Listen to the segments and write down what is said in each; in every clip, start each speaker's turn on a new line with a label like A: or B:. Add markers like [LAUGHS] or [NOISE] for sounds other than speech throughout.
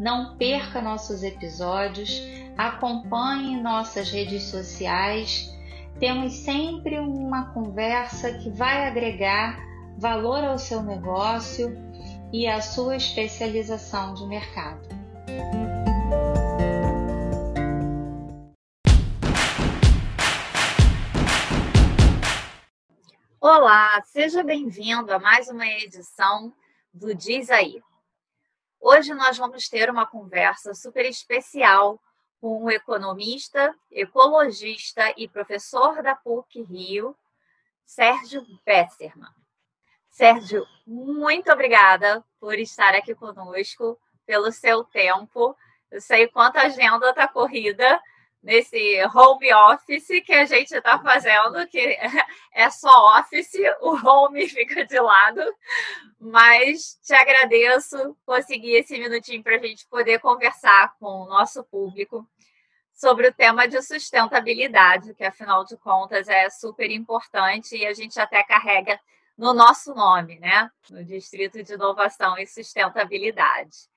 A: Não perca nossos episódios, acompanhe nossas redes sociais. Temos sempre uma conversa que vai agregar valor ao seu negócio e à sua especialização de mercado. Olá, seja bem-vindo a mais uma edição do Diz Aí. Hoje nós vamos ter uma conversa super especial com um economista, ecologista e professor da PUC Rio, Sérgio Besserman. Sérgio, muito obrigada por estar aqui conosco, pelo seu tempo. Eu sei quanto a agenda está corrida, nesse home office que a gente está fazendo, que [LAUGHS] é só office, o home [LAUGHS] fica de lado. Mas te agradeço conseguir esse minutinho para a gente poder conversar com o nosso público sobre o tema de sustentabilidade, que afinal de contas é super importante e a gente até carrega no nosso nome, né? No Distrito de Inovação e Sustentabilidade.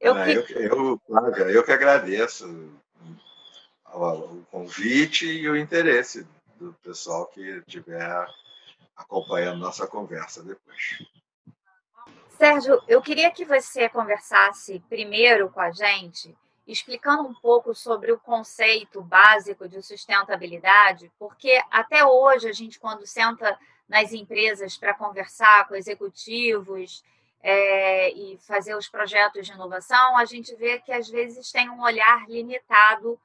B: Eu, ah, que... eu, eu, eu que agradeço o convite e o interesse do pessoal que estiver acompanhando nossa conversa depois.
A: Sérgio, eu queria que você conversasse primeiro com a gente, explicando um pouco sobre o conceito básico de sustentabilidade, porque até hoje a gente, quando senta nas empresas para conversar com executivos é, e fazer os projetos de inovação, a gente vê que às vezes tem um olhar limitado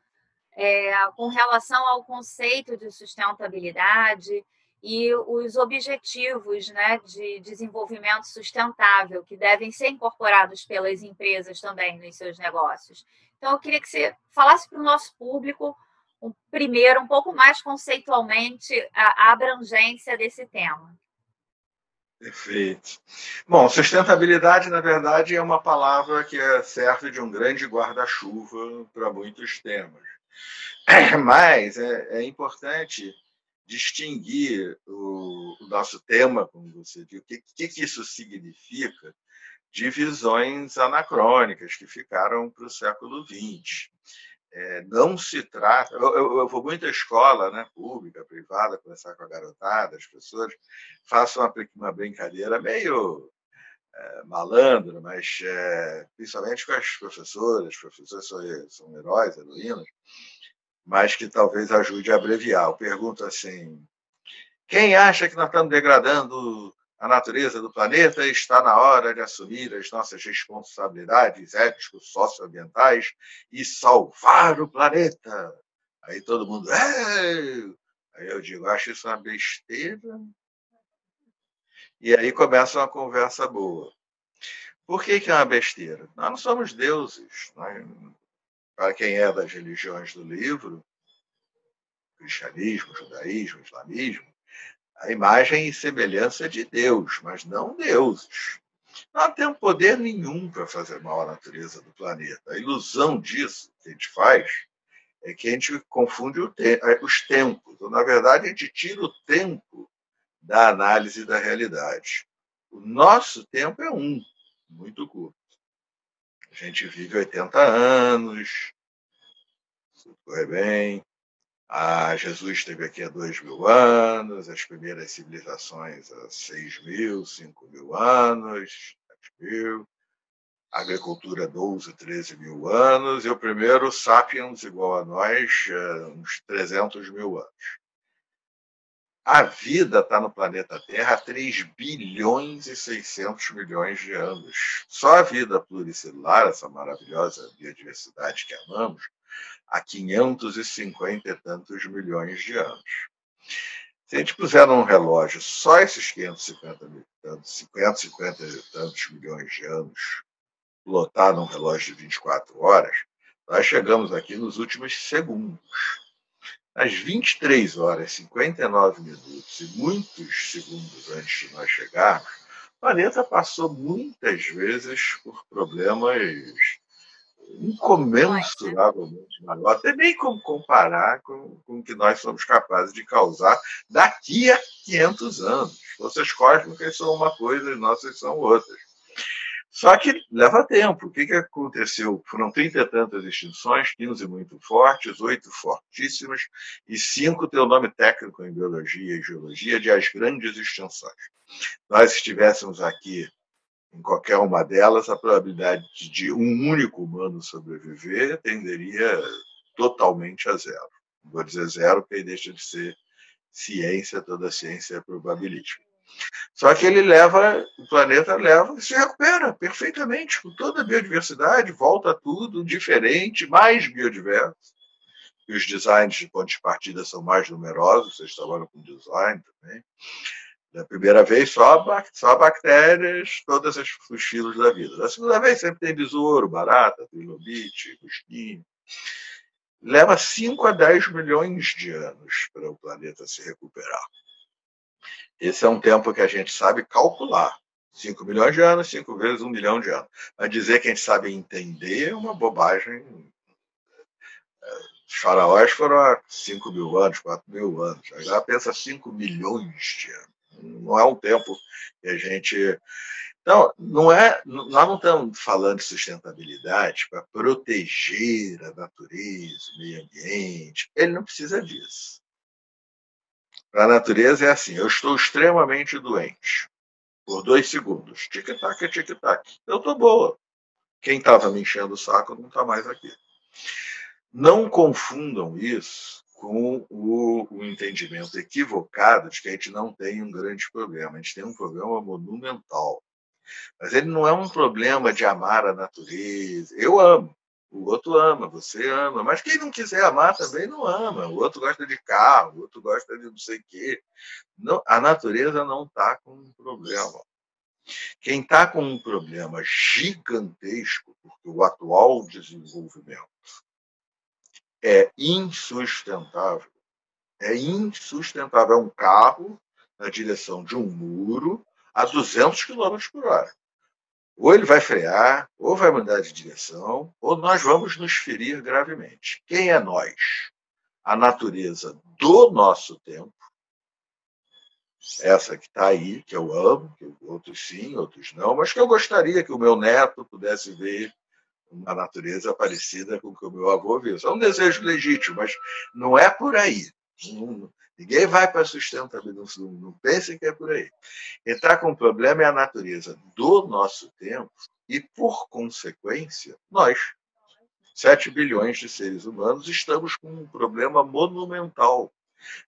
A: é, com relação ao conceito de sustentabilidade e os objetivos né, de desenvolvimento sustentável que devem ser incorporados pelas empresas também nos seus negócios. Então, eu queria que você falasse para o nosso público, um, primeiro, um pouco mais conceitualmente, a, a abrangência desse tema.
B: Perfeito. Bom, sustentabilidade, na verdade, é uma palavra que é, serve de um grande guarda-chuva para muitos temas. [LAUGHS] Mas é, é importante distinguir o, o, nosso tema, como você disse, o que, que, que isso significa de visões anacrônicas que ficaram para o século XX. É, não se trata. Eu, eu, eu, vou muito à escola, né, pública, privada, conversar com a garotada, as pessoas, faço uma, uma brincadeira meio é, malandra, mas é, principalmente com as professoras, professores são, são heróis, heroínas, mas que talvez ajude a abreviar. Eu pergunto assim: quem acha que nós estamos degradando a natureza do planeta está na hora de assumir as nossas responsabilidades éticos socioambientais e salvar o planeta? Aí todo mundo! Aí eu digo, acho isso uma besteira. E aí começa uma conversa boa. Por que, que é uma besteira? Nós não somos deuses. Para quem é das religiões do livro, cristianismo, judaísmo, islamismo, a imagem e semelhança de Deus, mas não deuses. Não temos poder nenhum para fazer mal à natureza do planeta. A ilusão disso que a gente faz é que a gente confunde te os tempos. Na verdade, a gente tira o tempo da análise da realidade. O nosso tempo é um, muito curto. A gente vive 80 anos, se correr bem. Ah, Jesus esteve aqui há dois mil anos, as primeiras civilizações há seis mil, cinco mil anos, sete mil, a agricultura 12, 13 mil anos, e o primeiro sapiens igual a nós, uns 300 mil anos. A vida está no planeta Terra há 3 bilhões e 600 milhões de anos. Só a vida pluricelular, essa maravilhosa biodiversidade que amamos, há 550 e tantos milhões de anos. Se a gente puser num relógio só esses 550, 550 e tantos milhões de anos, lotar num relógio de 24 horas, nós chegamos aqui nos últimos segundos. Às 23 horas 59 minutos e muitos segundos antes de nós chegarmos, o planeta passou muitas vezes por problemas incomensuravelmente maior. Até nem como comparar com, com o que nós somos capazes de causar daqui a 500 anos. Forças cósmicas são uma coisa e nossas são outras. Só que leva tempo. O que, que aconteceu? Foram trinta e tantas extinções, 15 muito fortes, oito fortíssimas e cinco têm o nome técnico em biologia e geologia de as grandes extinções. Nós estivéssemos aqui em qualquer uma delas, a probabilidade de um único humano sobreviver tenderia totalmente a zero. Vou dizer zero, porque deixa de ser ciência, toda ciência é probabilística. Só que ele leva, o planeta leva e se recupera perfeitamente, com toda a biodiversidade, volta tudo diferente, mais biodiverso. E os designs de pontos de partida são mais numerosos, vocês trabalham com design também. Da primeira vez, só, só bactérias, todos os filos da vida. Da segunda vez, sempre tem besouro, barata, trilobite, mosquinho. Leva 5 a 10 milhões de anos para o planeta se recuperar. Esse é um tempo que a gente sabe calcular. 5 milhões de anos, 5 vezes 1 um milhão de anos. Mas dizer que a gente sabe entender é uma bobagem. Os faraós foram há 5 mil anos, 4 mil anos. Agora pensa 5 milhões de anos não é um tempo que a gente. Então, não é, nós não estamos falando de sustentabilidade para proteger a natureza, o meio ambiente. Ele não precisa disso. Para a natureza é assim: eu estou extremamente doente por dois segundos. Tic-tac, tic-tac. Eu estou boa. Quem estava me enchendo o saco não está mais aqui. Não confundam isso com o, o, entendimento equivocado de que a gente não tem um grande problema. A gente tem um problema monumental. Mas ele não é um problema de amar a natureza. Eu amo. O outro ama, você ama. Mas quem não quiser amar também não ama. O outro gosta de carro, o outro gosta de não sei o quê. Não, a natureza não está com um problema. Quem está com um problema gigantesco, porque o atual desenvolvimento é insustentável. É insustentável. É um carro na direção de um muro a 200 km por hora. Ou ele vai frear, ou vai mudar de direção, ou nós vamos nos ferir gravemente. Quem é nós? A natureza do nosso tempo, essa que está aí, que eu amo, que outros sim, outros não, mas que eu gostaria que o meu neto pudesse ver uma natureza parecida com o que o meu avô viu. é um desejo legítimo, mas não é por aí. Ninguém vai para a sustentabilidade, não, não pensem que é por aí. Quem está com problema é a natureza do nosso tempo e, por consequência, nós, 7 bilhões de seres humanos, estamos com um problema monumental.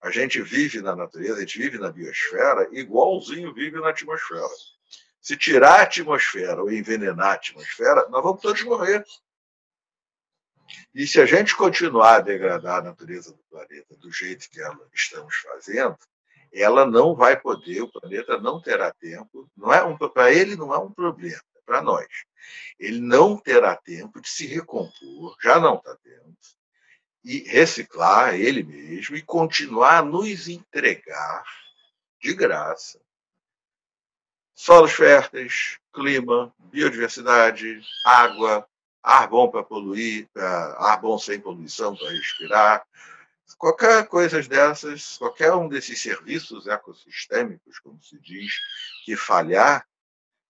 B: A gente vive na natureza, a gente vive na biosfera, igualzinho vive na atmosfera. Se tirar a atmosfera ou envenenar a atmosfera, nós vamos todos morrer. E se a gente continuar a degradar a natureza do planeta do jeito que ela estamos fazendo, ela não vai poder, o planeta não terá tempo, não é um, para ele não é um problema, é para nós. Ele não terá tempo de se recompor, já não está tendo, e reciclar ele mesmo e continuar a nos entregar de graça solos férteis, clima, biodiversidade, água, ar bom para poluir, ar bom sem poluição para respirar. Qualquer coisa dessas, qualquer um desses serviços ecossistêmicos, como se diz, que falhar,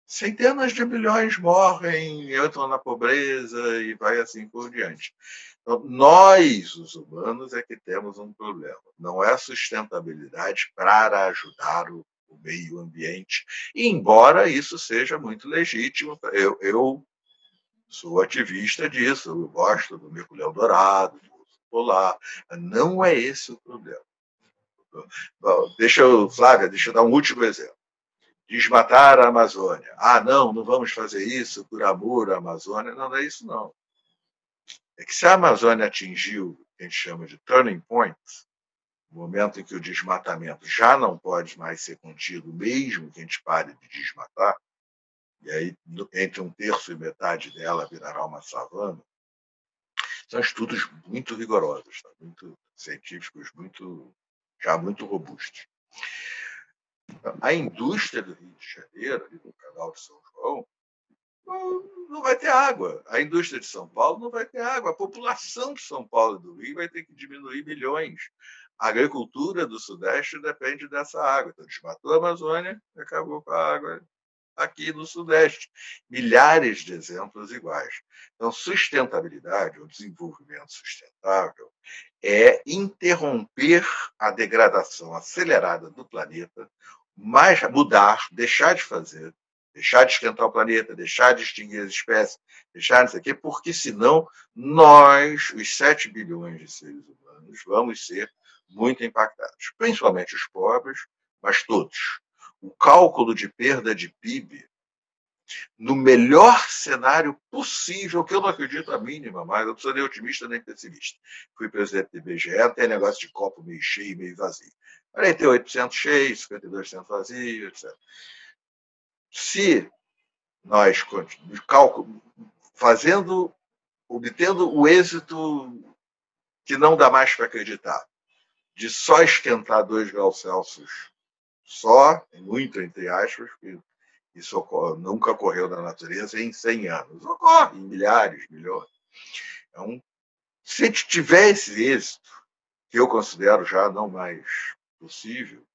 B: centenas de milhões morrem, entram na pobreza e vai assim por diante. Então, nós, os humanos, é que temos um problema. Não é sustentabilidade para ajudar o o meio ambiente, embora isso seja muito legítimo, eu, eu sou ativista disso, eu gosto do mergulhão dourado, do polar, não é esse o problema. Deixa eu, Flávia, deixa eu dar um último exemplo. Desmatar a Amazônia. Ah, não, não vamos fazer isso por amor à Amazônia. Não, não é isso, não. É que se a Amazônia atingiu o que a gente chama de turning point, no momento em que o desmatamento já não pode mais ser contido, mesmo que a gente pare de desmatar, e aí entre um terço e metade dela virará uma savana, são estudos muito rigorosos, tá? muito científicos, muito já muito robustos. A indústria do Rio de Janeiro, ali no canal de São João, não vai ter água. A indústria de São Paulo não vai ter água. A população de São Paulo e do Rio vai ter que diminuir milhões. A agricultura do Sudeste depende dessa água. Então, desmatou a Amazônia e acabou com a água aqui no Sudeste. Milhares de exemplos iguais. Então, sustentabilidade, ou desenvolvimento sustentável, é interromper a degradação acelerada do planeta, mais mudar, deixar de fazer, deixar de esquentar o planeta, deixar de extinguir as espécies, deixar isso aqui, porque senão nós, os 7 bilhões de seres humanos, vamos ser muito impactados, principalmente os pobres, mas todos. O cálculo de perda de PIB, no melhor cenário possível, que eu não acredito a mínima, mas eu não sou nem otimista nem pessimista. Fui presidente do IBGE, tem negócio de copo meio cheio e meio vazio. 48% cheio, 52% vazio, etc. Se nós cálculo, fazendo, obtendo o êxito que não dá mais para acreditar, de só esquentar 2 graus Celsius, só, muito entre aspas, porque isso nunca ocorreu na natureza em 100 anos. Ocorre em milhares, milhões. Então, se a gente tiver esse êxito, que eu considero já não mais possível,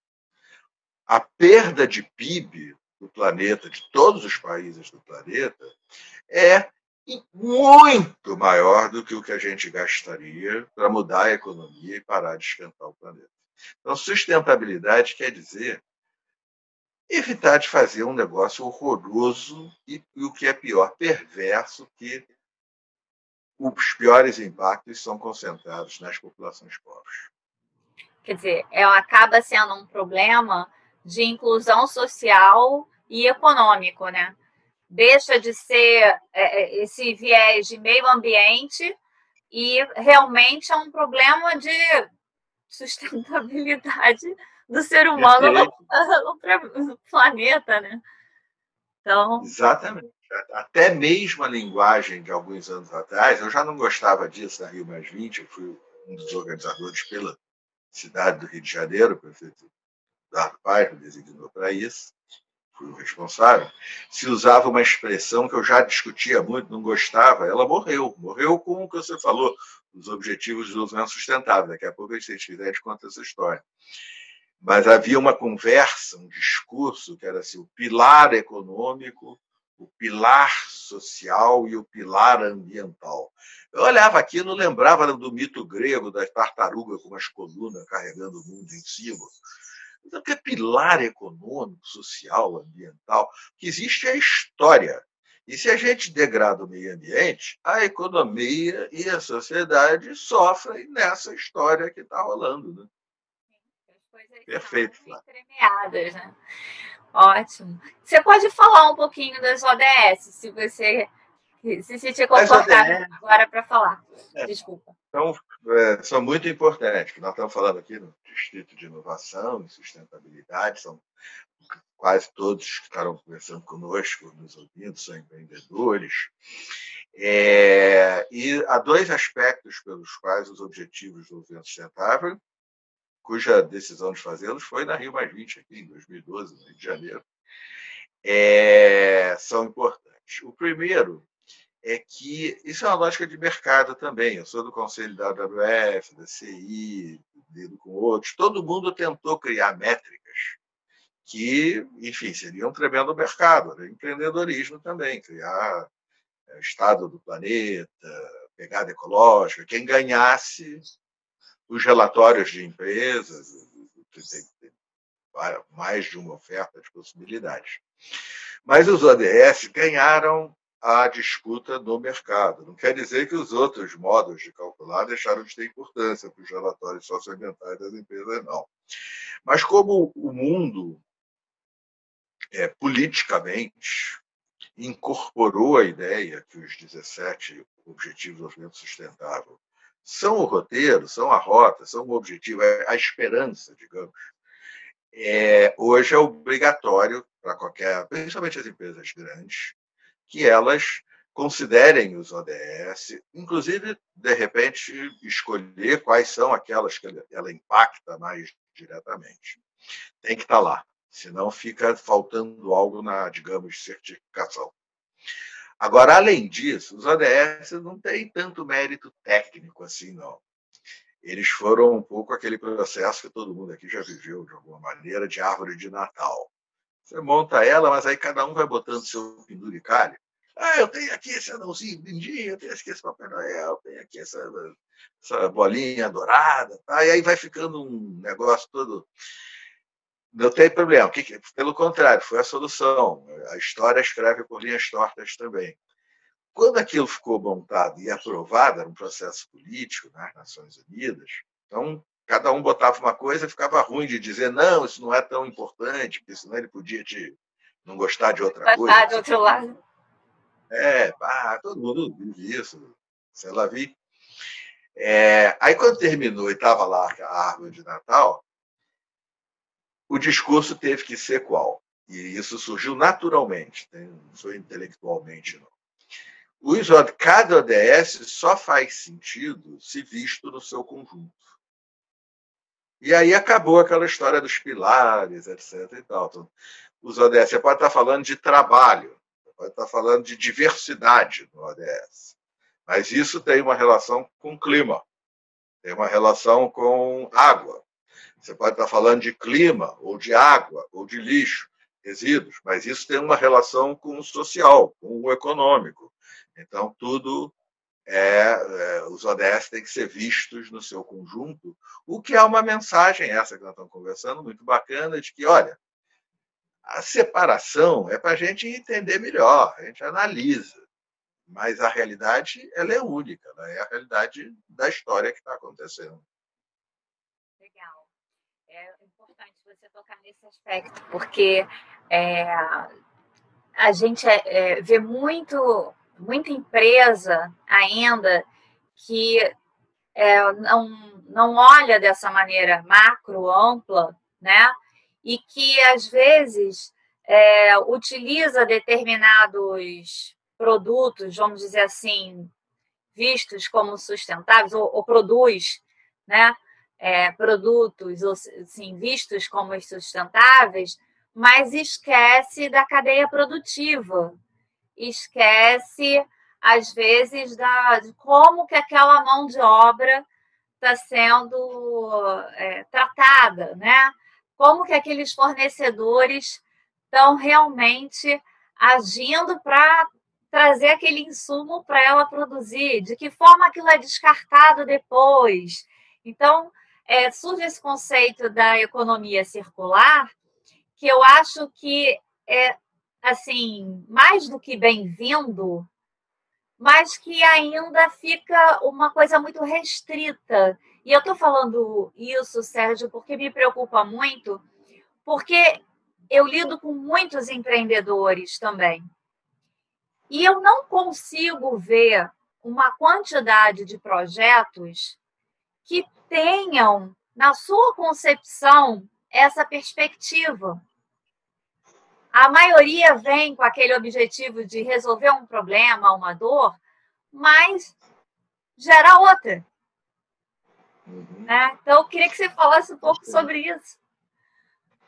B: a perda de PIB do planeta, de todos os países do planeta, é muito maior do que o que a gente gastaria para mudar a economia e parar de esquentar o planeta. Então, sustentabilidade quer dizer evitar de fazer um negócio horroroso e, e o que é pior, perverso, que os piores impactos são concentrados nas populações pobres.
A: Quer dizer, é, acaba sendo um problema de inclusão social e econômico, né? Deixa de ser é, é, esse viés de meio ambiente e realmente é um problema de sustentabilidade [LAUGHS] do ser humano no, [LAUGHS] no, planeta, né?
B: Então... Exatamente. Até mesmo a linguagem de alguns anos atrás, eu já não gostava disso na Rio Mais 20, eu fui um dos organizadores pela cidade do Rio de Janeiro, o prefeito Eduardo Paes me designou para isso, fui o responsável, se usava uma expressão que eu já discutia muito, não gostava, ela morreu. Morreu com o que você falou, os Objetivos de Desenvolvimento Sustentável. Daqui a pouco, se a gente quiser, a conta essa história. Mas havia uma conversa, um discurso que era assim, o pilar econômico, o pilar social e o pilar ambiental. Eu olhava aquilo, lembrava do mito grego da tartaruga com as colunas carregando o mundo em cima. Então, que é pilar econômico, social, ambiental? Que existe é a história. E se a gente degrada o meio ambiente, a economia e a sociedade sofrem nessa história que está rolando. Né? Perfeito.
A: Né? Ótimo. Você pode falar um pouquinho das ODS, se você se sentir confortável agora para falar. É, Desculpa.
B: Então, é, são muito importantes. Nós estamos falando aqui no Distrito de Inovação e Sustentabilidade, são quase todos que estarão conversando conosco, nos ouvindo, são empreendedores. É, e há dois aspectos pelos quais os objetivos do desenvolvimento sustentável, cuja decisão de fazê-los foi na Rio Mais 20, aqui em 2012, no Rio de Janeiro, é, são importantes. O primeiro é que isso é uma lógica de mercado também. Eu sou do conselho da AWF, da CI, lido com outros. Todo mundo tentou criar métricas que, enfim, seria um tremendo mercado, né? empreendedorismo também, criar é, estado do planeta, pegada ecológica, quem ganhasse os relatórios de empresas, mais de uma oferta de possibilidades. Mas os ODS ganharam a disputa no mercado. Não quer dizer que os outros modos de calcular deixaram de ter importância para os relatórios socioambientais das empresas, não. Mas como o mundo é, politicamente incorporou a ideia que os 17 Objetivos de Desenvolvimento Sustentável são o roteiro, são a rota, são o objetivo, é a esperança, digamos. É, hoje é obrigatório para qualquer, principalmente as empresas grandes, que elas considerem os ODS, inclusive, de repente, escolher quais são aquelas que ela impacta mais diretamente. Tem que estar lá, senão fica faltando algo na, digamos, certificação. Agora, além disso, os ODS não têm tanto mérito técnico assim, não. Eles foram um pouco aquele processo que todo mundo aqui já viveu, de alguma maneira, de árvore de Natal. Você monta ela, mas aí cada um vai botando seu penduricalho ah, eu tenho aqui esse anãozinho lindinho, eu tenho aqui esse Papai Noel, eu tenho aqui essa, essa bolinha dourada. Tá? E aí vai ficando um negócio todo. Não tem problema. Pelo contrário, foi a solução. A história escreve por linhas tortas também. Quando aquilo ficou montado e aprovado, era um processo político nas Nações Unidas, então cada um botava uma coisa e ficava ruim de dizer, não, isso não é tão importante, porque senão ele podia te não gostar de outra
A: gostar
B: coisa. Gostar
A: de outro lado.
B: É, ah, todo mundo vive isso, sei lá, vi. É, aí, quando terminou e estava lá a árvore de Natal, o discurso teve que ser qual? E isso surgiu naturalmente, não foi intelectualmente, não. O cada ODS só faz sentido se visto no seu conjunto. E aí acabou aquela história dos pilares, etc. E tal. Então, os ODS, você pode estar falando de trabalho, pode estar falando de diversidade no ODS. Mas isso tem uma relação com clima, tem uma relação com água. Você pode estar falando de clima, ou de água, ou de lixo, resíduos, mas isso tem uma relação com o social, com o econômico. Então, tudo é, é, os ODS têm que ser vistos no seu conjunto, o que é uma mensagem, essa que nós estamos conversando, muito bacana, de que, olha, a separação é para a gente entender melhor, a gente analisa, mas a realidade ela é única, né? é a realidade da história que está acontecendo.
A: Legal. É importante você tocar nesse aspecto, porque é, a gente é, é, vê muito, muita empresa ainda que é, não, não olha dessa maneira macro, ampla, né? e que às vezes é, utiliza determinados produtos, vamos dizer assim, vistos como sustentáveis, ou, ou produz né, é, produtos assim, vistos como sustentáveis, mas esquece da cadeia produtiva, esquece, às vezes, da, de como que aquela mão de obra está sendo é, tratada, né? como que aqueles fornecedores estão realmente agindo para trazer aquele insumo para ela produzir, de que forma aquilo é descartado depois. Então, é, surge esse conceito da economia circular, que eu acho que é assim mais do que bem-vindo, mas que ainda fica uma coisa muito restrita e eu estou falando isso, Sérgio, porque me preocupa muito, porque eu lido com muitos empreendedores também. E eu não consigo ver uma quantidade de projetos que tenham, na sua concepção, essa perspectiva. A maioria vem com aquele objetivo de resolver um problema, uma dor, mas gera outra. Uhum. Né? Então, eu queria que você falasse um pouco sobre isso.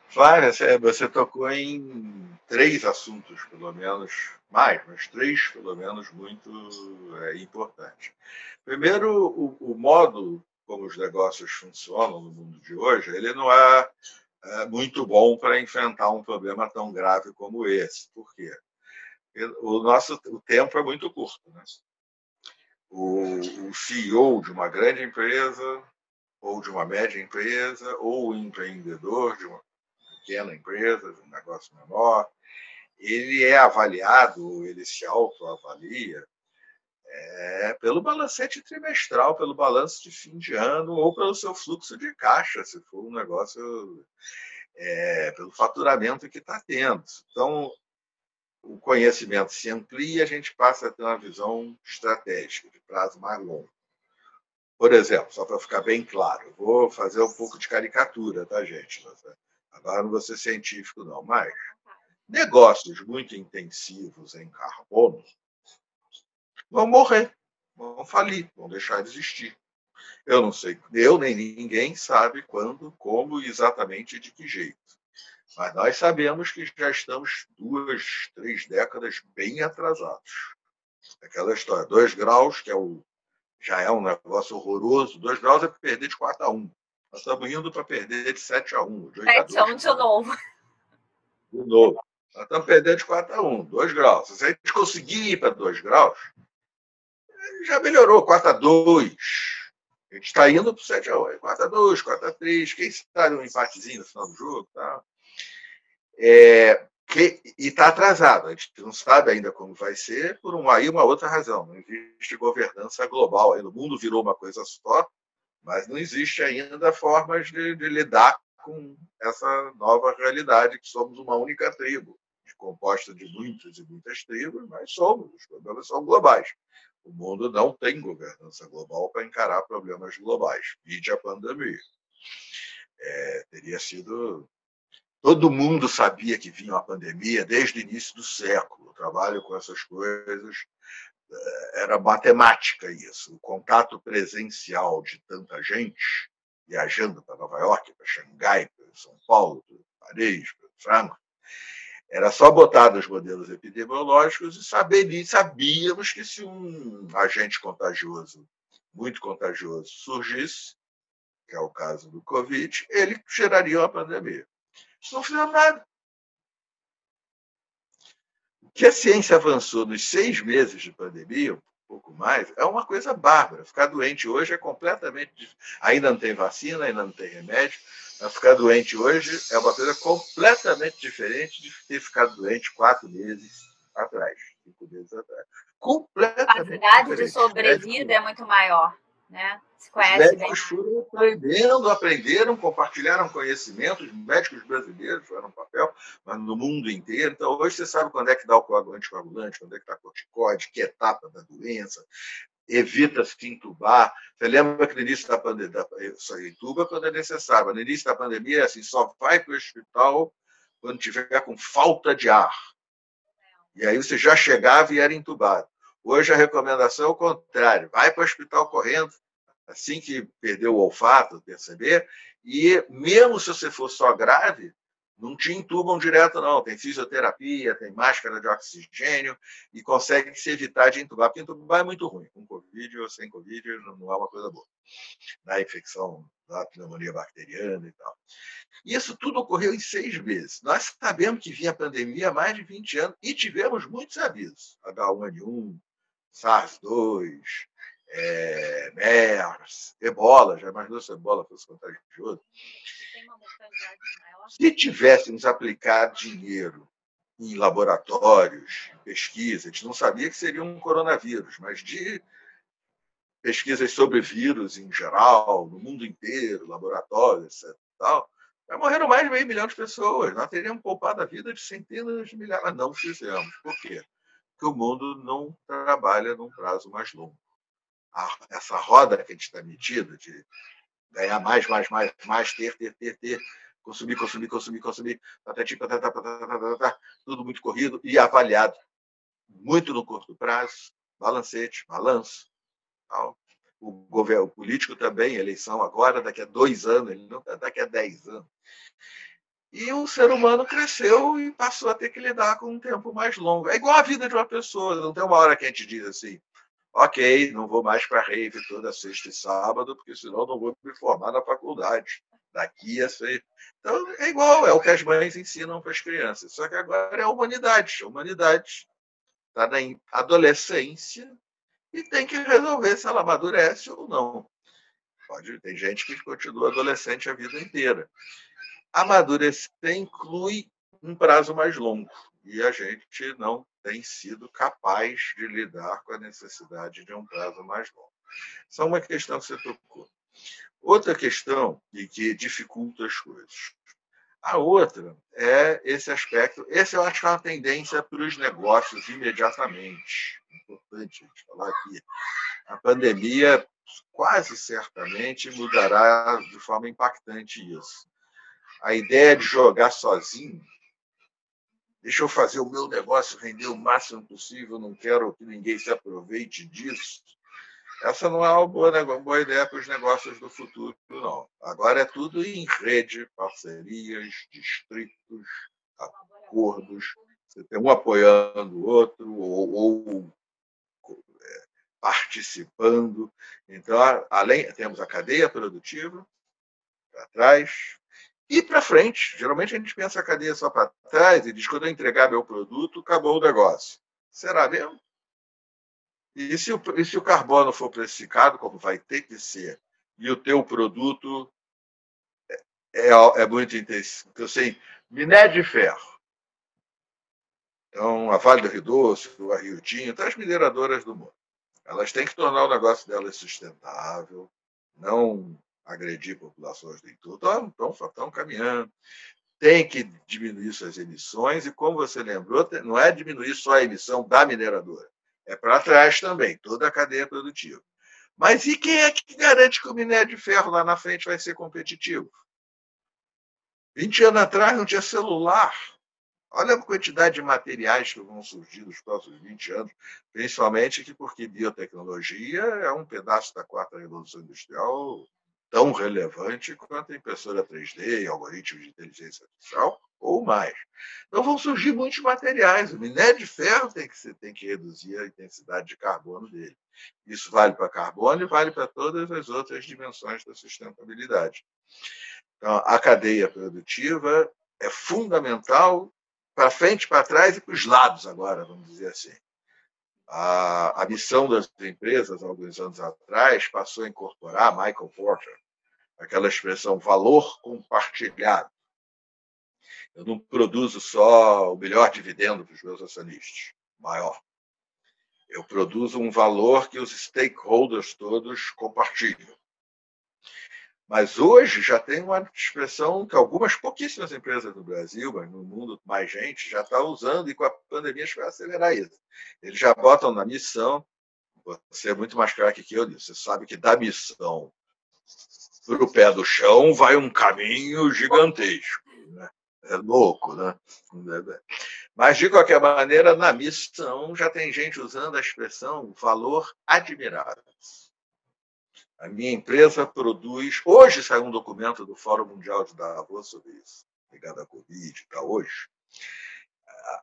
B: Flávia, você tocou em três assuntos, pelo menos, mais, mas três, pelo menos, muito é, importantes. Primeiro, o, o, modo como os negócios funcionam no mundo de hoje, ele não é, é muito bom para enfrentar um problema tão grave como esse. Por quê? O nosso o tempo é muito curto. Né? o, o CEO de uma grande empresa, ou de uma média empresa, ou o empreendedor de uma pequena empresa, de um negócio menor, ele é avaliado, ele se autoavalia é, pelo balancete trimestral, pelo balanço de fim de ano, ou pelo seu fluxo de caixa, se for um negócio, é, pelo faturamento que está tendo. Então, o conhecimento se amplia, a gente passa a ter uma visão estratégica, de prazo mais longo. Por exemplo, só para ficar bem claro, vou fazer um pouco de caricatura, tá, gente? Agora não vou ser científico, não, mas negócios muito intensivos em carbono vão morrer, vão falir, vão deixar de existir. Eu não sei, eu nem ninguém sabe quando, como exatamente de que jeito. Mas nós sabemos que já estamos duas, três décadas bem atrasados. Aquela história, dois graus, que é o, já é um negócio horroroso, dois graus é para perder de 4 a 1. Nós estamos indo para perder de 7 a 1.
A: De 7 a 1 de novo.
B: De novo. Nós estamos perdendo de 4 a 1, 2 graus. Se a gente conseguir ir para 2 graus, já melhorou, 4 a 2. A gente está indo para o 7 a 8, 4 a 2, 4 a 3, quem sabe um empatezinho no final do jogo. Tá? É, que, e está atrasado, a gente não sabe ainda como vai ser, por uma e uma outra razão. Não existe governança global, aí o mundo virou uma coisa só, mas não existe ainda formas de, de lidar com essa nova realidade, que somos uma única tribo, composta de muitas e muitas tribos, mas somos, os problemas são globais. O mundo não tem governança global para encarar problemas globais. Vide a pandemia. É, teria sido. Todo mundo sabia que vinha uma pandemia desde o início do século. O trabalho com essas coisas é, era matemática isso. O contato presencial de tanta gente viajando para Nova York, para Xangai, para São Paulo, para Paris, para Frankfurt, era só botar nos modelos epidemiológicos e saber, sabíamos que se um agente contagioso, muito contagioso, surgisse, que é o caso do Covid, ele geraria uma pandemia. Isso não fizemos nada. O que a ciência avançou nos seis meses de pandemia, um pouco mais, é uma coisa bárbara. Ficar doente hoje é completamente. Ainda não tem vacina, ainda não tem remédio, ficar doente hoje é uma coisa completamente diferente de ter ficado doente quatro meses atrás, cinco meses atrás. Completamente. A
A: quantidade de sobrevida é muito maior, né?
B: Se conhece os médicos foram aprendendo, aprenderam, compartilharam conhecimento, os médicos brasileiros fizeram papel, mas no mundo inteiro. Então, hoje você sabe quando é que dá o anticoagulante, quando é que dá corticóide, que etapa da doença, evita se entubar. Você lembra que no início da pandemia, só entuba quando é necessário, mas no início da pandemia, assim, só vai para o hospital quando tiver com falta de ar. E aí você já chegava e era entubado. Hoje a recomendação é o contrário: vai para o hospital correndo, assim que perdeu o olfato, perceber, e mesmo se você for só grave, não te entubam direto, não. Tem fisioterapia, tem máscara de oxigênio e consegue se evitar de entubar, porque entubar é muito ruim. Com Covid ou sem Covid não é uma coisa boa. Na infecção da pneumonia bacteriana e tal. Isso tudo ocorreu em seis meses. Nós sabemos que vinha a pandemia há mais de 20 anos e tivemos muitos avisos. H1N1, SARS-2, é, MERS, ebola, já imaginou se ebola fosse contagioso? Se tivéssemos aplicado dinheiro em laboratórios, em pesquisa, a gente não sabia que seria um coronavírus, mas de pesquisas sobre vírus em geral, no mundo inteiro, laboratórios, etc. Tal, morreram mais de meio milhão de pessoas. Nós teríamos poupado a vida de centenas de milhares, não fizemos. Por quê? Porque o mundo não trabalha num prazo mais longo essa roda que a gente está metida de ganhar mais, mais, mais, mais, ter, ter, ter, ter, consumir, consumir, consumir, consumir, patati, patata, patata, patata, tudo muito corrido e avaliado muito no curto prazo, balancete, balanço. Tal. O governo político também, eleição agora, daqui a dois anos, ele não daqui a dez anos. E o ser humano cresceu e passou a ter que lidar com um tempo mais longo. É igual a vida de uma pessoa, não tem uma hora que a gente diz assim, ok, não vou mais para a rave toda sexta e sábado, porque senão não vou me formar na faculdade. Daqui a ser. Então, é igual, é o que as mães ensinam para as crianças. Só que agora é a humanidade. A humanidade está na adolescência e tem que resolver se ela amadurece ou não. Pode, tem gente que continua adolescente a vida inteira. Amadurecer inclui um prazo mais longo e a gente não tem sido capaz de lidar com a necessidade de um prazo mais longo. Só uma questão que você tocou. Outra questão e que dificulta as coisas. A outra é esse aspecto. Esse eu acho que é uma tendência para os negócios imediatamente. Importante a gente falar aqui. A pandemia quase certamente mudará de forma impactante isso. A ideia de jogar sozinho deixa eu fazer o meu negócio render o máximo possível, não quero que ninguém se aproveite disso. Essa não é uma boa, boa ideia para os negócios do futuro, não. Agora é tudo em rede, parcerias, distritos, acordos, você tem um apoiando o outro, ou, ou é, participando. Então, além, temos a cadeia produtiva para trás, e para frente. Geralmente a gente pensa a cadeia só para trás e diz: quando eu entregar meu produto, acabou o negócio. Será mesmo? E se o, e se o carbono for precificado, como vai ter que ser, e o teu produto é, é, é muito intenso. Então, assim, minério de ferro. Então, a Vale do Rio Doce, a Rio Tinto, as mineradoras do mundo. Elas têm que tornar o negócio delas sustentável, não agredir populações do entorno. Estão, estão, estão caminhando. Tem que diminuir suas emissões, e como você lembrou, não é diminuir só a emissão da mineradora, é para trás também, toda a cadeia produtiva. Mas e quem é que garante que o minério de ferro lá na frente vai ser competitivo? 20 anos atrás não tinha celular. Olha a quantidade de materiais que vão surgir nos próximos 20 anos, principalmente porque biotecnologia é um pedaço da quarta revolução industrial tão relevante quanto a impressora 3D e algoritmos de inteligência artificial, ou mais. Então vão surgir muitos materiais. O minério de ferro tem que, ser, tem que reduzir a intensidade de carbono dele. Isso vale para carbono e vale para todas as outras dimensões da sustentabilidade. Então, a cadeia produtiva é fundamental para frente, para trás e para os lados agora, vamos dizer assim. A, a missão das empresas, alguns anos atrás, passou a incorporar Michael Porter, aquela expressão valor compartilhado. Eu não produzo só o melhor dividendo para os meus acionistas, maior. Eu produzo um valor que os stakeholders todos compartilham. Mas hoje já tem uma expressão que algumas pouquíssimas empresas do Brasil, mas no mundo mais gente, já está usando, e com a pandemia vai acelerar isso. Eles já botam na missão, você é muito mais craque que eu nisso, você sabe que da missão para o pé do chão vai um caminho gigantesco. É louco, né? Mas, de qualquer maneira, na missão já tem gente usando a expressão valor admirável. A minha empresa produz. Hoje saiu um documento do Fórum Mundial de Davos sobre isso, ligado à Covid, para hoje.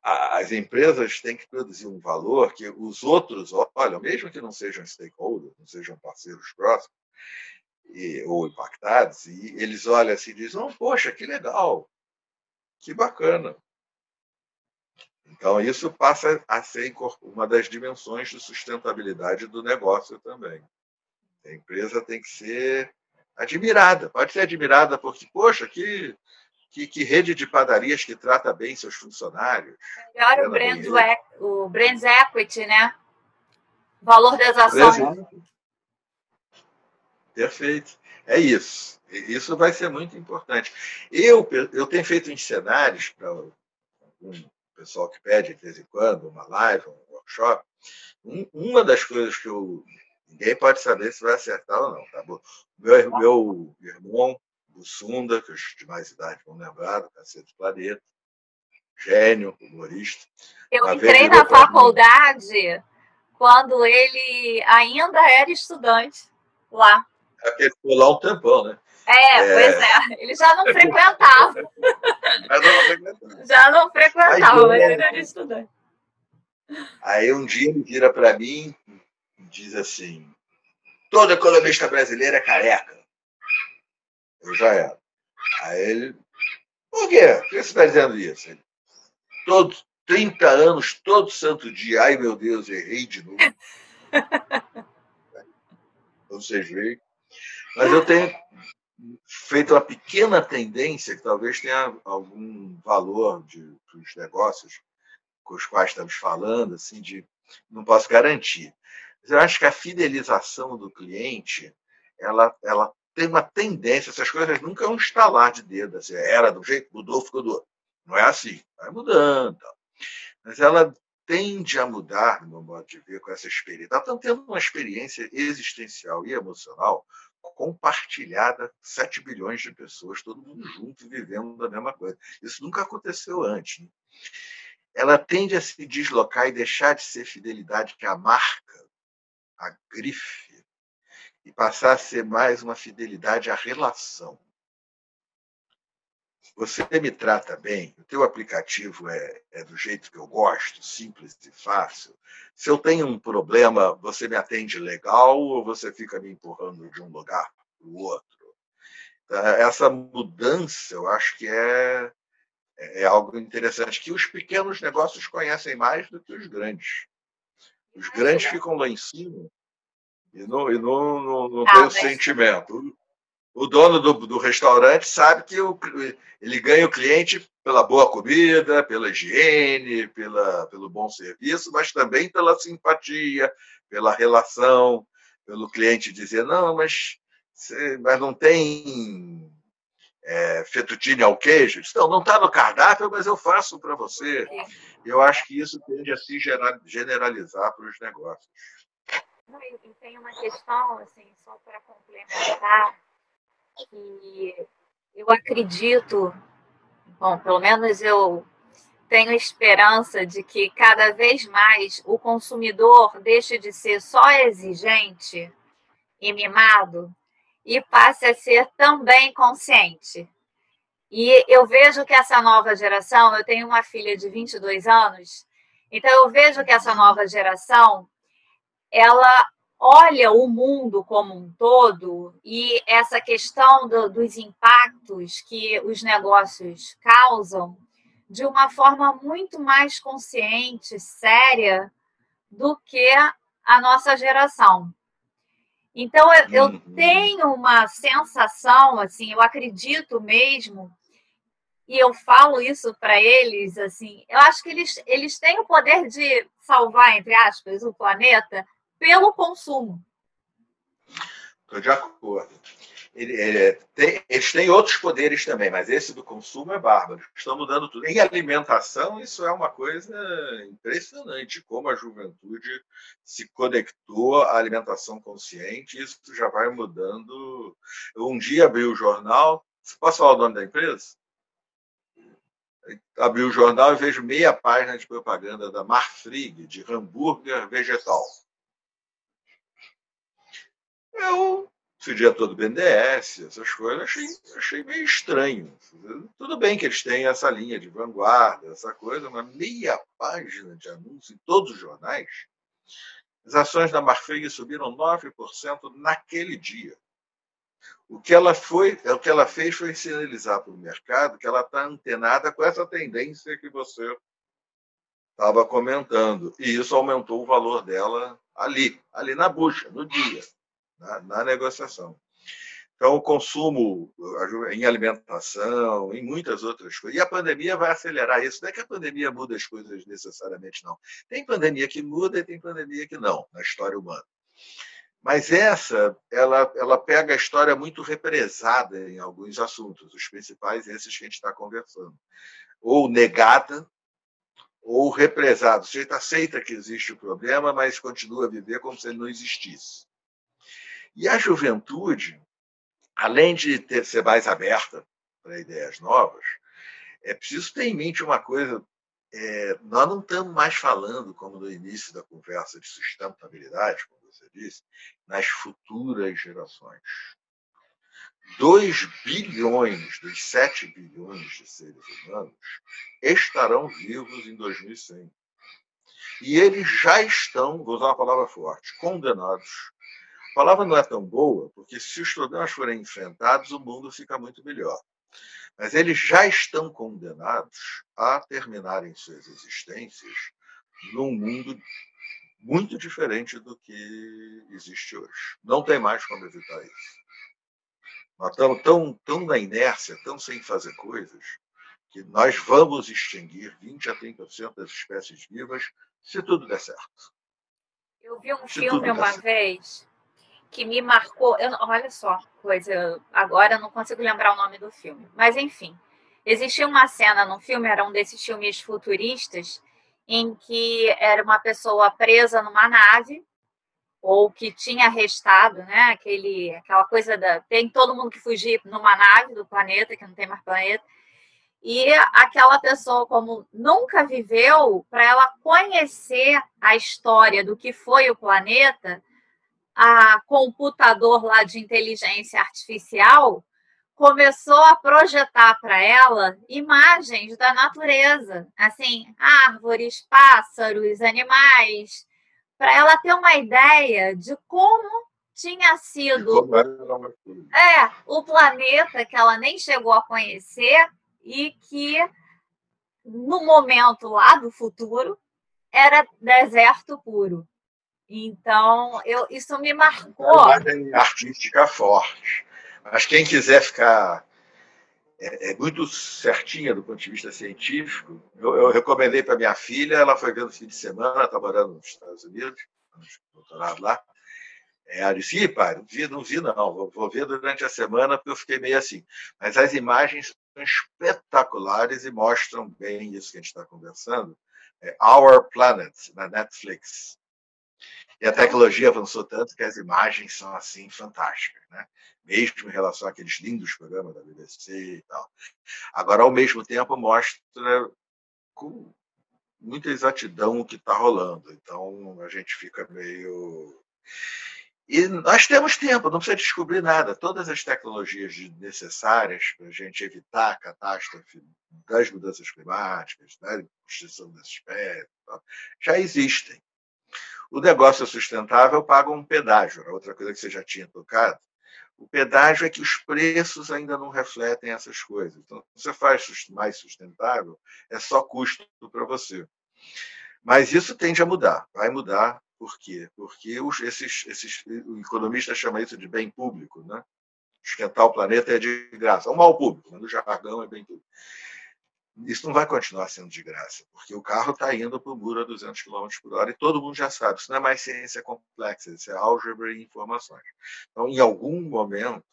B: As empresas têm que produzir um valor que os outros olham, mesmo que não sejam stakeholders, não sejam parceiros próximos e, ou impactados, e eles olham assim e dizem: oh, Poxa, que legal, que bacana. Então, isso passa a ser uma das dimensões de sustentabilidade do negócio também. A empresa tem que ser admirada. Pode ser admirada porque, poxa, que, que, que rede de padarias que trata bem seus funcionários.
A: Melhor o brand, o brand equity, né? Valor das ações.
B: Perfeito. É isso. Isso vai ser muito importante. Eu, eu tenho feito uns cenários para um pessoal que pede de vez em quando uma live, um workshop. uma das coisas que eu Ninguém pode saber se vai acertar ou não, tá bom? Meu, meu irmão, o Sunda, que os de mais idade vão lembrar, do Cacete do Planeta, gênio, humorista.
A: Eu entrei na faculdade mim, quando ele ainda era estudante lá.
B: É porque ele ficou lá um tempão, né?
A: É, é, pois é. Ele já não frequentava. já não frequentava, mas ele era estudante.
B: Aí um dia ele vira para mim, diz assim: todo economista brasileiro é careca. Eu já era. Aí ele, por quê? Por que você está dizendo isso? Ele, todos 30 anos, todo santo dia. Ai, meu Deus, errei de novo. [LAUGHS] Vocês veem. Mas eu tenho feito uma pequena tendência, que talvez tenha algum valor de, dos negócios com os quais estamos falando, assim, de não posso garantir. Eu acho que a fidelização do cliente, ela, ela tem uma tendência, essas coisas nunca vão estalar de dedo, assim, era do jeito, mudou, ficou do outro. Não é assim, vai mudando. Mas ela tende a mudar, no meu modo de ver, com essa experiência. Ela está tendo uma experiência existencial e emocional compartilhada, 7 bilhões de pessoas, todo mundo junto vivendo da mesma coisa. Isso nunca aconteceu antes. Né? ela tende a se deslocar e deixar de ser fidelidade à marca, à grife, e passar a ser mais uma fidelidade à relação. Você me trata bem, o teu aplicativo é, é do jeito que eu gosto, simples e fácil. Se eu tenho um problema, você me atende legal ou você fica me empurrando de um lugar para o outro? Então, essa mudança, eu acho que é, é algo interessante, que os pequenos negócios conhecem mais do que os grandes. Os grandes ficam lá em cima e não, e não, não, não ah, tem o sentimento o dono do, do restaurante sabe que o, ele ganha o cliente pela boa comida, pela higiene, pela, pelo bom serviço, mas também pela simpatia, pela relação, pelo cliente dizer, não, mas, mas não tem é, fettuccine ao queijo? Não, não está no cardápio, mas eu faço para você. Eu acho que isso tende a se generalizar para os negócios.
A: E tem uma questão, assim, só para complementar, que eu acredito, bom, pelo menos eu tenho esperança de que cada vez mais o consumidor deixe de ser só exigente e mimado e passe a ser também consciente. E eu vejo que essa nova geração, eu tenho uma filha de 22 anos, então eu vejo que essa nova geração ela olha o mundo como um todo e essa questão do, dos impactos que os negócios causam de uma forma muito mais consciente, séria, do que a nossa geração. Então, eu, eu uhum. tenho uma sensação, assim, eu acredito mesmo, e eu falo isso para eles, assim, eu acho que eles, eles têm o poder de salvar, entre aspas, o planeta, pelo consumo.
B: Estou de acordo. Ele, ele, tem, eles têm outros poderes também, mas esse do consumo é bárbaro. Estão mudando tudo. Em alimentação, isso é uma coisa impressionante, como a juventude se conectou à alimentação consciente. Isso já vai mudando. Um dia abri o jornal. Posso falar o nome da empresa? Abri o jornal e vejo meia página de propaganda da Marfrig, de hambúrguer vegetal. Eu, dia todo BNDES, essas coisas, achei, achei meio estranho. Tudo bem que eles têm essa linha de vanguarda, essa coisa, mas meia página de anúncio em todos os jornais. As ações da Marfrig subiram 9% naquele dia. O que ela foi, o que ela fez foi sinalizar para o mercado que ela está antenada com essa tendência que você estava comentando. E isso aumentou o valor dela ali, ali na bucha, no dia na, na negociação. Então, o consumo em alimentação, em muitas outras coisas. E a pandemia vai acelerar isso. Não é que a pandemia muda as coisas necessariamente, não. Tem pandemia que muda e tem pandemia que não, na história humana. Mas essa, ela, ela pega a história muito represada em alguns assuntos, os principais esses que a gente está conversando. Ou negada, ou represada. O sujeito aceita que existe o problema, mas continua a viver como se ele não existisse. E a juventude, além de ter, ser mais aberta para ideias novas, é preciso ter em mente uma coisa: é, nós não estamos mais falando, como no início da conversa, de sustentabilidade, como você disse, nas futuras gerações. 2 bilhões dos 7 bilhões de seres humanos estarão vivos em 2100. E eles já estão, vou usar uma palavra forte, condenados a palavra não é tão boa, porque se os problemas forem enfrentados, o mundo fica muito melhor. Mas eles já estão condenados a terminarem suas existências num mundo muito diferente do que existe hoje. Não tem mais como evitar isso. Nós estamos tão, tão na inércia, tão sem fazer coisas, que nós vamos extinguir 20 a 30% das espécies vivas se tudo der certo.
A: Eu vi um se filme uma certo. vez que me marcou. Eu, olha só, coisa. Agora eu não consigo lembrar o nome do filme. Mas, enfim. Existia uma cena no filme, era um desses filmes futuristas, em que era uma pessoa presa numa nave, ou que tinha restado, né? Aquele, aquela coisa da. Tem todo mundo que fugir numa nave do planeta, que não tem mais planeta. e aquela pessoa, como nunca viveu, para ela conhecer a história do que foi o planeta, a computador lá de inteligência artificial começou a projetar para ela imagens da natureza, assim, árvores, pássaros, animais, para ela ter uma ideia de como tinha sido é, o planeta que ela nem chegou a conhecer e que no momento lá do futuro era deserto puro. Então, eu, isso me marcou.
B: Uma artística forte. Mas quem quiser ficar é, é, muito certinha do ponto de vista científico, eu, eu recomendei para minha filha, ela foi ver no fim de semana, está morando nos Estados Unidos, doutorado lá. É, ela disse, Ih, pai, não vi, não vi não, vou, vou ver durante a semana, porque eu fiquei meio assim. Mas as imagens são espetaculares e mostram bem isso que a gente está conversando. É Our Planet, na Netflix. E a tecnologia avançou tanto que as imagens são assim fantásticas, né? mesmo em relação àqueles lindos programas da BBC e tal. Agora, ao mesmo tempo, mostra com muita exatidão o que está rolando. Então, a gente fica meio. E nós temos tempo, não precisa descobrir nada. Todas as tecnologias necessárias para a gente evitar a catástrofe das mudanças climáticas, da extinção das espécies, já existem. O negócio sustentável paga um pedágio, outra coisa que você já tinha tocado. O pedágio é que os preços ainda não refletem essas coisas. Então, se você faz mais sustentável, é só custo para você. Mas isso tende a mudar, vai mudar. Por quê? Porque os, esses, esses, o economista chama isso de bem público. Né? Esquentar o planeta é de graça. É um mal público, mas no jargão é bem público isso não vai continuar sendo de graça, porque o carro está indo para o muro a 200 km por hora e todo mundo já sabe. Isso não é mais ciência complexa, isso é álgebra e informações. Então, em algum momento,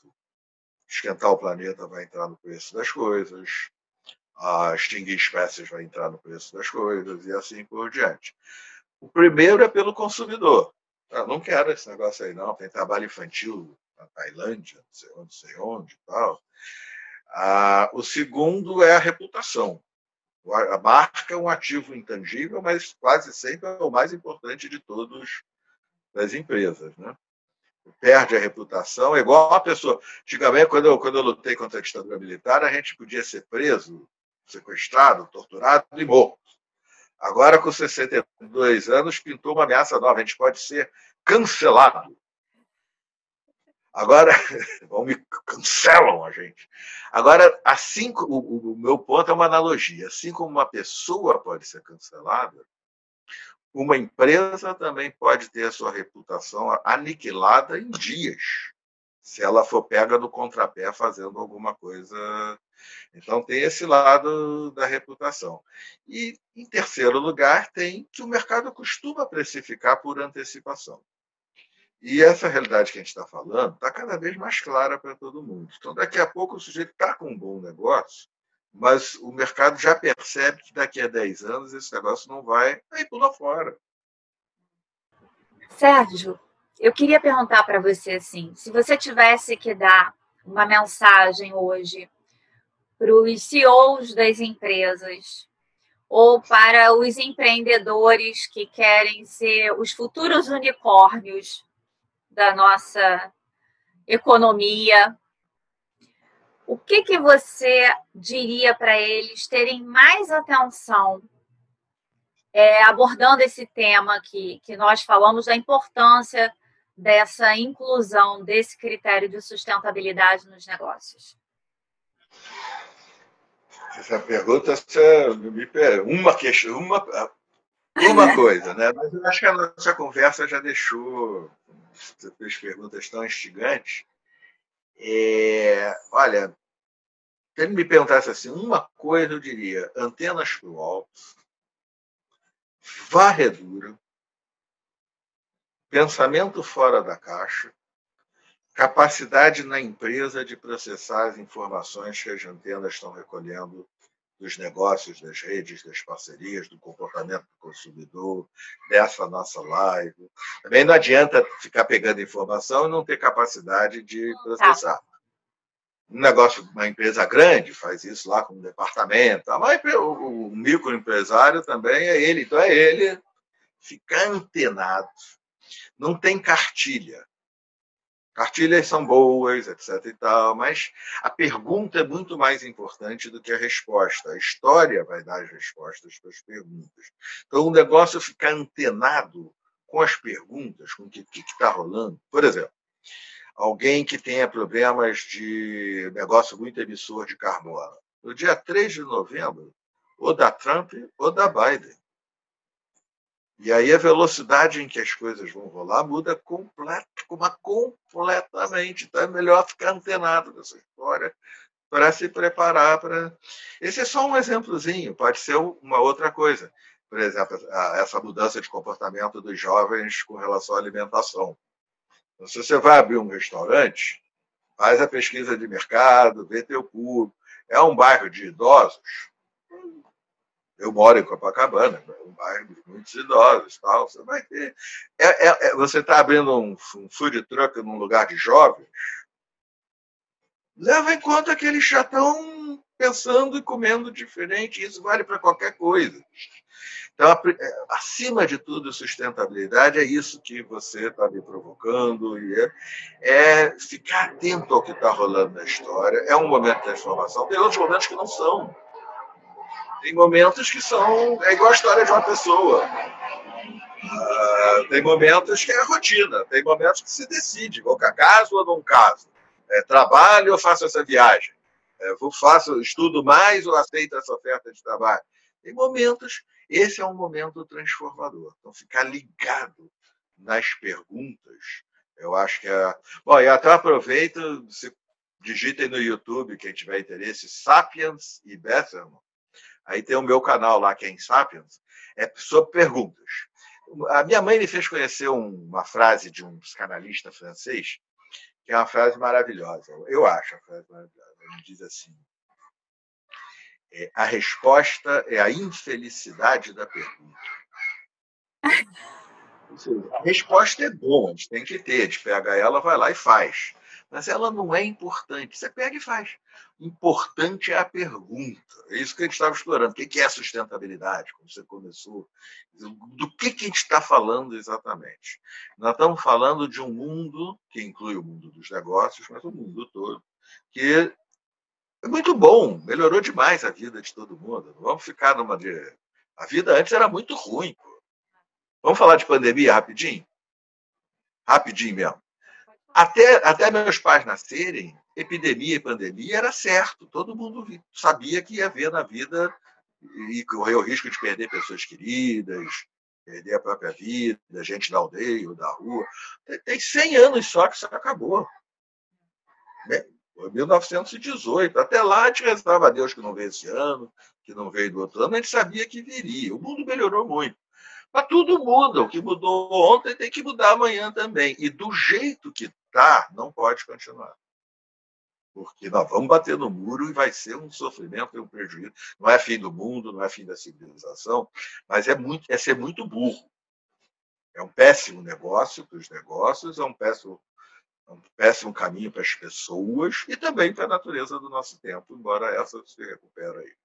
B: esquentar o planeta vai entrar no preço das coisas, a extinguir espécies vai entrar no preço das coisas e assim por diante. O primeiro é pelo consumidor. Eu não quero esse negócio aí, não. Tem trabalho infantil na Tailândia, não sei onde, sei onde e tal. Ah, o segundo é a reputação. A marca é um ativo intangível, mas quase sempre é o mais importante de todos das empresas. Né? Perde a reputação, é igual a pessoa. Antigamente, quando eu, quando eu lutei contra a ditadura militar, a gente podia ser preso, sequestrado, torturado e morto. Agora, com 62 anos, pintou uma ameaça nova: a gente pode ser cancelado. Agora, [LAUGHS] vão me cancelam a gente. Agora, assim, o, o meu ponto é uma analogia. Assim como uma pessoa pode ser cancelada, uma empresa também pode ter a sua reputação aniquilada em dias, se ela for pega no contrapé fazendo alguma coisa. Então, tem esse lado da reputação. E, em terceiro lugar, tem que o mercado costuma precificar por antecipação. E essa realidade que a gente está falando está cada vez mais clara para todo mundo. Então, daqui a pouco, o sujeito está com um bom negócio, mas o mercado já percebe que daqui a 10 anos esse negócio não vai, aí pula fora.
A: Sérgio, eu queria perguntar para você assim: se você tivesse que dar uma mensagem hoje para os CEOs das empresas ou para os empreendedores que querem ser os futuros unicórnios da nossa economia. O que, que você diria para eles terem mais atenção é, abordando esse tema que, que nós falamos, da importância dessa inclusão desse critério de sustentabilidade nos negócios?
B: Essa pergunta me uma questão, uma, uma coisa, né? Mas eu acho que a nossa conversa já deixou você perguntas tão instigantes. É, olha, se ele me perguntasse assim, uma coisa eu diria: antenas para o alto, varredura, pensamento fora da caixa, capacidade na empresa de processar as informações que as antenas estão recolhendo dos negócios, das redes, das parcerias, do comportamento do consumidor, dessa nossa live. Também não adianta ficar pegando informação e não ter capacidade de processar. um negócio, uma empresa grande faz isso lá com um departamento, mas o, o microempresário também é ele, então é ele ficar antenado. Não tem cartilha. Cartilhas são boas, etc. e tal, mas a pergunta é muito mais importante do que a resposta. A história vai dar as respostas para as perguntas. Então, o negócio é ficar antenado com as perguntas, com o que está rolando. Por exemplo, alguém que tenha problemas de negócio muito emissor de carbono. No dia 3 de novembro, ou da Trump ou da Biden. E aí a velocidade em que as coisas vão rolar muda complet, completamente. Então é melhor ficar antenado nessa história para se preparar para. Esse é só um exemplozinho, pode ser uma outra coisa. Por exemplo, essa mudança de comportamento dos jovens com relação à alimentação. Então, se você vai abrir um restaurante, faz a pesquisa de mercado, vê teu público. É um bairro de idosos, eu moro em Copacabana, um bairro de muitos idosos, tal. Você vai ter. É, é, é você está abrindo um, um food truck num lugar de jovens. Leva em conta que eles já estão pensando e comendo diferente. Isso vale para qualquer coisa. Então, é, acima de tudo, sustentabilidade é isso que você está me provocando, e é, é ficar atento ao que está rolando na história. É um momento de transformação. Tem outros momentos que não são. Tem momentos que são. É igual a história de uma pessoa. Uh, tem momentos que é rotina, tem momentos que se decide, vou caso ou não caso. É, trabalho ou faço essa viagem? É, vou, faço, estudo mais ou aceito essa oferta de trabalho? Tem momentos, esse é um momento transformador. Então, ficar ligado nas perguntas, eu acho que é. Bom, e até aproveito, se digitem no YouTube, quem tiver interesse, Sapiens e Betterman, Aí tem o meu canal lá, que é em Sapiens, é sobre perguntas. A minha mãe me fez conhecer uma frase de um psicanalista francês, que é uma frase maravilhosa. Eu acho a frase maravilhosa. Ele diz assim: é, a resposta é a infelicidade da pergunta. [LAUGHS] a resposta é bom, a gente tem que ter. A gente pega ela, vai lá e faz mas ela não é importante. Você pega e faz. Importante é a pergunta. É isso que a gente estava explorando. O que é sustentabilidade? Como você começou. Do que, a gente está falando exatamente? Nós estamos falando de um mundo que inclui o mundo dos negócios, mas o mundo todo, que é muito bom, melhorou demais a vida de todo mundo. Vamos ficar numa. De... A vida antes era muito ruim. Pô. Vamos falar de pandemia rapidinho? Rapidinho mesmo. Até, até meus pais nascerem, epidemia e pandemia era certo. Todo mundo sabia que ia haver na vida e correr o risco de perder pessoas queridas, perder a própria vida, gente da aldeia ou da rua. Tem 100 anos só que isso acabou. Né? 1918. Até lá a gente rezava a Deus que não veio esse ano, que não veio do outro ano, a gente sabia que viria. O mundo melhorou muito. Mas tudo muda. O que mudou ontem tem que mudar amanhã também. E do jeito que está, não pode continuar. Porque nós vamos bater no muro e vai ser um sofrimento e um prejuízo. Não é fim do mundo, não é fim da civilização, mas é, muito, é ser muito burro. É um péssimo negócio para os negócios, é um péssimo, é um péssimo caminho para as pessoas e também para a natureza do nosso tempo, embora essa se recupere aí.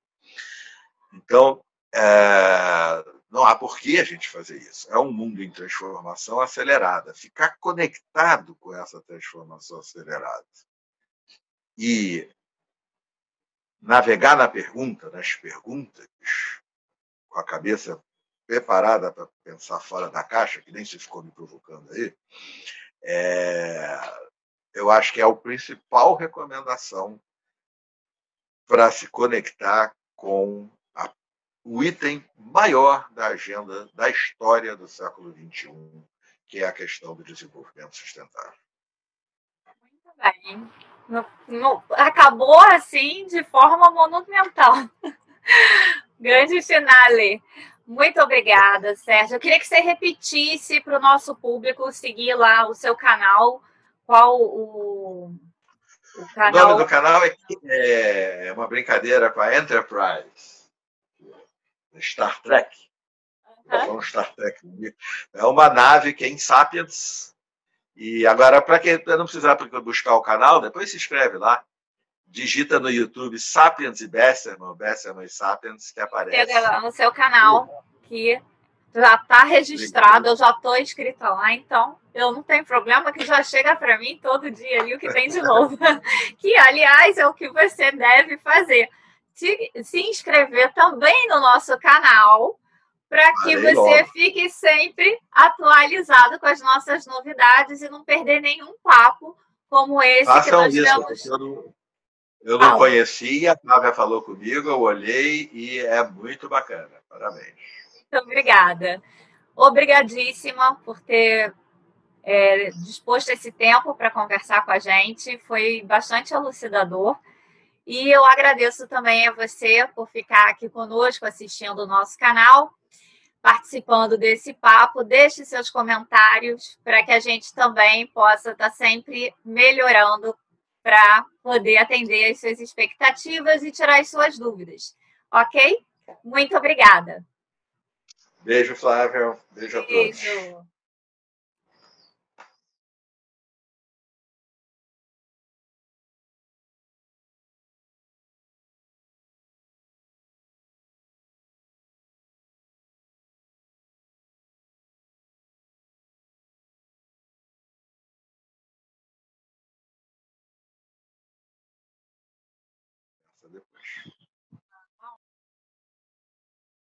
B: Então, é, não há por que a gente fazer isso. É um mundo em transformação acelerada. Ficar conectado com essa transformação acelerada e navegar na pergunta, nas perguntas, com a cabeça preparada para pensar fora da caixa, que nem se ficou me provocando aí, é, eu acho que é a principal recomendação para se conectar com o item maior da agenda da história do século XXI, que é a questão do desenvolvimento sustentável.
A: Muito bem. No, no, acabou assim de forma monumental. [LAUGHS] Grande finale. Muito obrigada, Sérgio. Eu queria que você repetisse para o nosso público seguir lá o seu canal. Qual o,
B: o canal? O nome do canal é, é uma brincadeira com a Enterprise. Star Trek. Uhum. Star Trek. É uma nave que é em Sapiens. E agora, para quem não precisar buscar o canal, depois se inscreve lá. digita no YouTube Sapiens e Besserman, Besserman e Sapiens, que aparece.
A: Chega no seu canal, que já está registrado, eu já estou inscrita lá, então eu não tenho problema que já chega para mim todo dia ali o que tem de novo. [LAUGHS] que, aliás, é o que você deve fazer. Se, se inscrever também no nosso canal, para que você logo. fique sempre atualizado com as nossas novidades e não perder nenhum papo como esse
B: Façam
A: que
B: nós isso, Eu não, eu não conhecia, a Flávia falou comigo, eu olhei e é muito bacana. Parabéns.
A: Muito obrigada. Obrigadíssima por ter é, disposto esse tempo para conversar com a gente. Foi bastante elucidador. E eu agradeço também a você por ficar aqui conosco assistindo o nosso canal, participando desse papo. Deixe seus comentários para que a gente também possa estar tá sempre melhorando para poder atender as suas expectativas e tirar as suas dúvidas. Ok? Muito obrigada.
B: Beijo, Flávio. Beijo a todos. much.